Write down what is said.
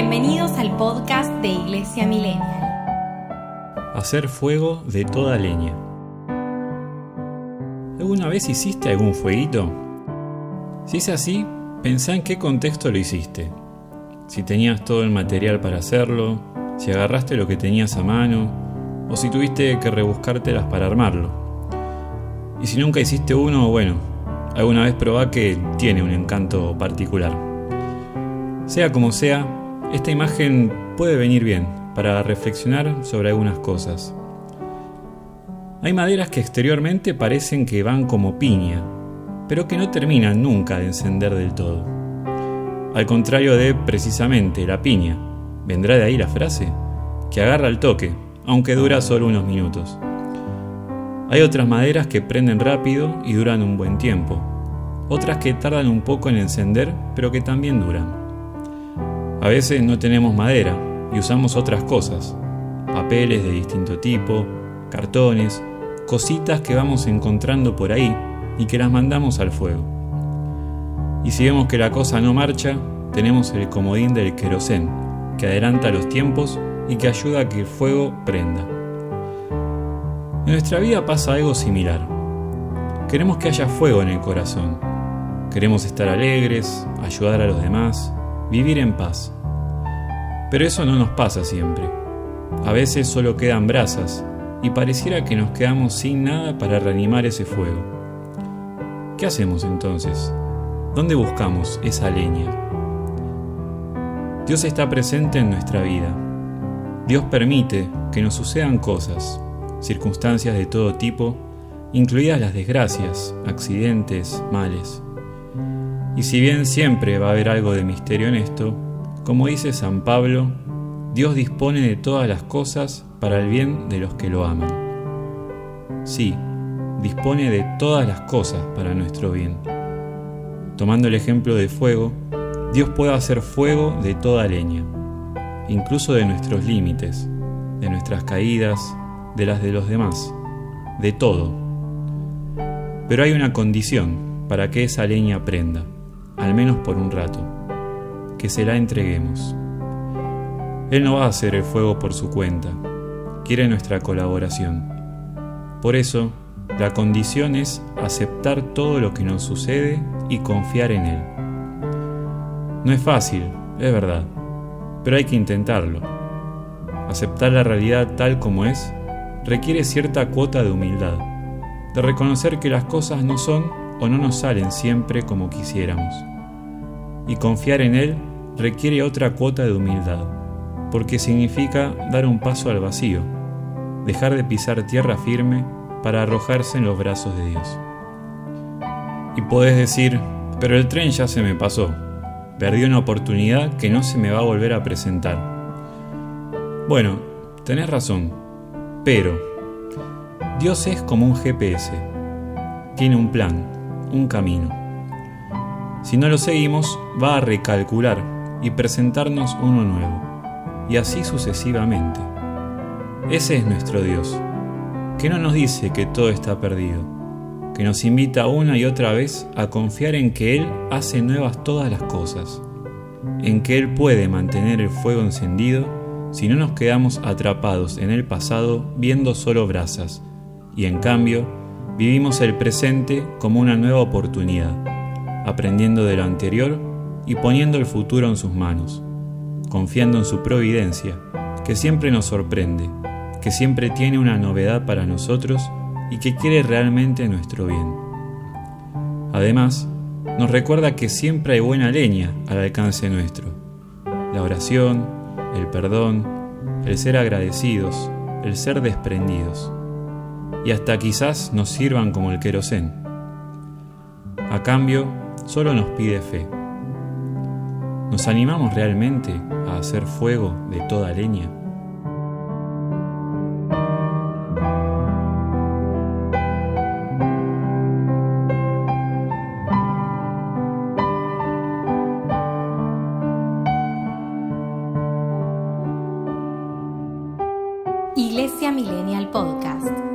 Bienvenidos al podcast de Iglesia Millennial. Hacer fuego de toda leña. ¿Alguna vez hiciste algún fueguito? Si es así, pensá en qué contexto lo hiciste. Si tenías todo el material para hacerlo, si agarraste lo que tenías a mano, o si tuviste que rebuscártelas para armarlo. Y si nunca hiciste uno, bueno, alguna vez probá que tiene un encanto particular. Sea como sea, esta imagen puede venir bien para reflexionar sobre algunas cosas. Hay maderas que exteriormente parecen que van como piña, pero que no terminan nunca de encender del todo. Al contrario de precisamente la piña, vendrá de ahí la frase, que agarra el toque, aunque dura solo unos minutos. Hay otras maderas que prenden rápido y duran un buen tiempo, otras que tardan un poco en encender, pero que también duran. A veces no tenemos madera y usamos otras cosas, papeles de distinto tipo, cartones, cositas que vamos encontrando por ahí y que las mandamos al fuego. Y si vemos que la cosa no marcha, tenemos el comodín del querosén, que adelanta los tiempos y que ayuda a que el fuego prenda. En nuestra vida pasa algo similar. Queremos que haya fuego en el corazón. Queremos estar alegres, ayudar a los demás, vivir en paz. Pero eso no nos pasa siempre. A veces solo quedan brasas y pareciera que nos quedamos sin nada para reanimar ese fuego. ¿Qué hacemos entonces? ¿Dónde buscamos esa leña? Dios está presente en nuestra vida. Dios permite que nos sucedan cosas, circunstancias de todo tipo, incluidas las desgracias, accidentes, males. Y si bien siempre va a haber algo de misterio en esto, como dice San Pablo, Dios dispone de todas las cosas para el bien de los que lo aman. Sí, dispone de todas las cosas para nuestro bien. Tomando el ejemplo de fuego, Dios puede hacer fuego de toda leña, incluso de nuestros límites, de nuestras caídas, de las de los demás, de todo. Pero hay una condición para que esa leña prenda, al menos por un rato, que se la entreguemos. Él no va a hacer el fuego por su cuenta, quiere nuestra colaboración. Por eso, la condición es aceptar todo lo que nos sucede y confiar en Él. No es fácil, es verdad, pero hay que intentarlo. Aceptar la realidad tal como es requiere cierta cuota de humildad, de reconocer que las cosas no son o no nos salen siempre como quisiéramos. Y confiar en Él requiere otra cuota de humildad, porque significa dar un paso al vacío, dejar de pisar tierra firme para arrojarse en los brazos de Dios. Y podés decir, pero el tren ya se me pasó, perdí una oportunidad que no se me va a volver a presentar. Bueno, tenés razón, pero Dios es como un GPS, tiene un plan, un camino. Si no lo seguimos, va a recalcular y presentarnos uno nuevo, y así sucesivamente. Ese es nuestro Dios, que no nos dice que todo está perdido, que nos invita una y otra vez a confiar en que Él hace nuevas todas las cosas, en que Él puede mantener el fuego encendido si no nos quedamos atrapados en el pasado viendo solo brasas, y en cambio vivimos el presente como una nueva oportunidad, aprendiendo de lo anterior y poniendo el futuro en sus manos, confiando en su providencia, que siempre nos sorprende, que siempre tiene una novedad para nosotros y que quiere realmente nuestro bien. Además, nos recuerda que siempre hay buena leña al alcance nuestro. La oración, el perdón, el ser agradecidos, el ser desprendidos y hasta quizás nos sirvan como el querosén. A cambio, solo nos pide fe. ¿Nos animamos realmente a hacer fuego de toda leña? Iglesia Millennial Podcast.